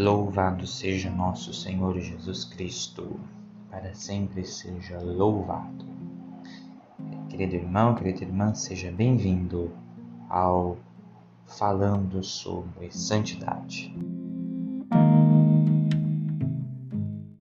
Louvado seja nosso Senhor Jesus Cristo, para sempre seja louvado. Querido irmão, querida irmã, seja bem-vindo ao Falando sobre Santidade.